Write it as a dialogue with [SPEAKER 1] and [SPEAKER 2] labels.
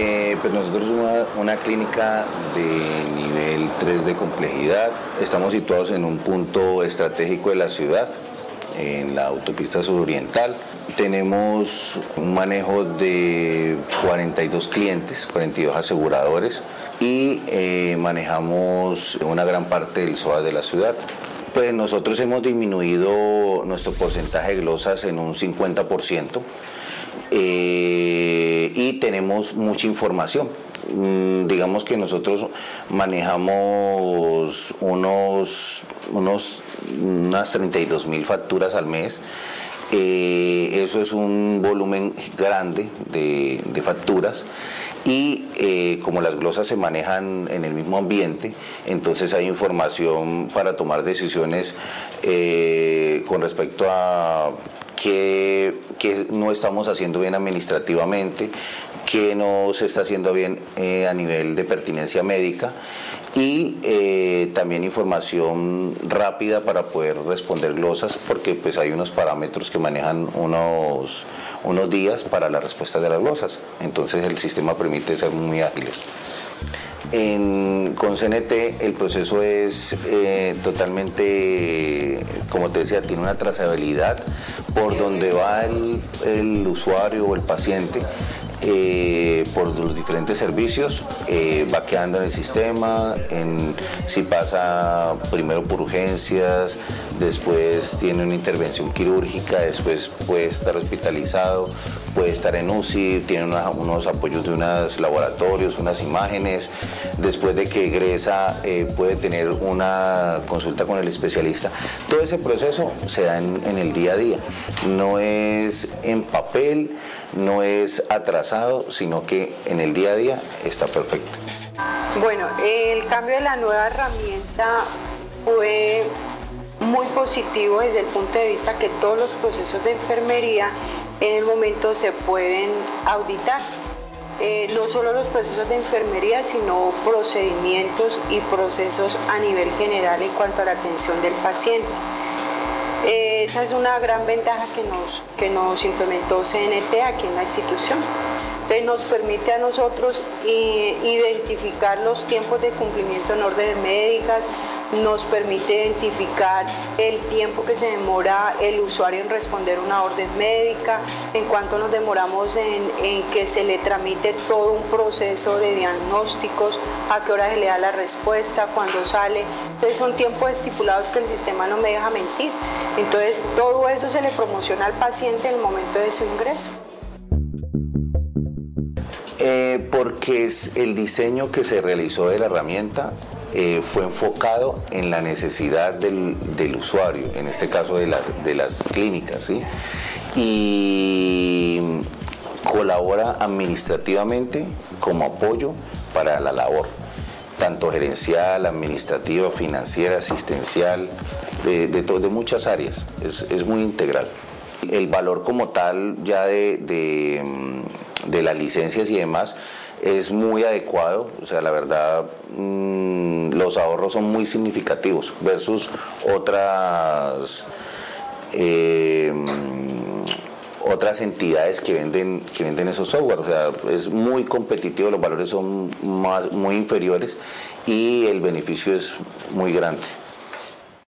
[SPEAKER 1] Eh, pues nosotros somos una, clínica de nivel 3 de complejidad. Estamos situados en un punto estratégico de la ciudad, en la autopista suroriental. Tenemos un manejo de 42 clientes, 42 aseguradores y eh, manejamos una gran parte del SOA de la ciudad. Pues nosotros hemos disminuido nuestro porcentaje de glosas en un 50%. Eh, y tenemos mucha información. Mm, digamos que nosotros manejamos unos, unos, unas 32 mil facturas al mes. Eh, eso es un volumen grande de, facturas y eh, como las glosas se manejan en el mismo ambiente, entonces hay información para tomar decisiones con respecto a qué, no estamos haciendo bien administrativamente, qué no se está haciendo bien eh, a nivel de pertinencia médica y eh, también información rápida para poder responder glosas porque pues hay unos parámetros que manejan unos, unos días para la respuesta de las glosas, entonces el sistema permite ser muy ágiles con CNT el proceso es eh, totalmente, como te decía, tiene una trazabilidad por donde va el usuario o el paciente eh, por los diferentes servicios, eh, va quedando en el sistema, si pasa primero por urgencias, después tiene una intervención quirúrgica, después puede estar hospitalizado, puede estar en UCI, tiene unos apoyos de unos laboratorios, unas imágenes, después de que egresa eh, puede tener una consulta con el especialista. Todo ese proceso se da en el día a día, no es en papel, no es atrasado, sino que en el día a día está perfecto.
[SPEAKER 2] Bueno, el cambio de la nueva herramienta fue muy positivo desde el punto de vista que todos los procesos de enfermería en el momento se pueden auditar. Eh, no solo los procesos de enfermería, sino procedimientos y procesos a nivel general en cuanto a la atención del paciente. Eh, esa es una gran ventaja que nos, que nos implementó CNT aquí en la institución. Nos permite a nosotros identificar los tiempos de cumplimiento en órdenes médicas, nos permite identificar el tiempo que se demora el usuario en responder una orden médica, en cuánto nos demoramos en, que se le tramite todo un proceso de diagnósticos, a qué hora se le da la respuesta, cuándo sale. Entonces son tiempos estipulados que el sistema no me deja mentir. Entonces todo eso se le promociona al paciente en el momento de su ingreso.
[SPEAKER 1] Eh, porque es el diseño que se realizó de la herramienta eh, fue enfocado en la necesidad del, usuario, en este caso de las, de las clínicas, y colabora administrativamente como apoyo para la labor, tanto gerencial, administrativa, financiera, asistencial, de, de, muchas áreas, es, muy integral. El valor como tal ya de de las licencias y demás es muy adecuado, o sea, la verdad mm, los ahorros son muy significativos versus otras eh, otras entidades que venden que venden esos software, o sea, es muy competitivo, los valores son más muy inferiores y el beneficio es muy grande.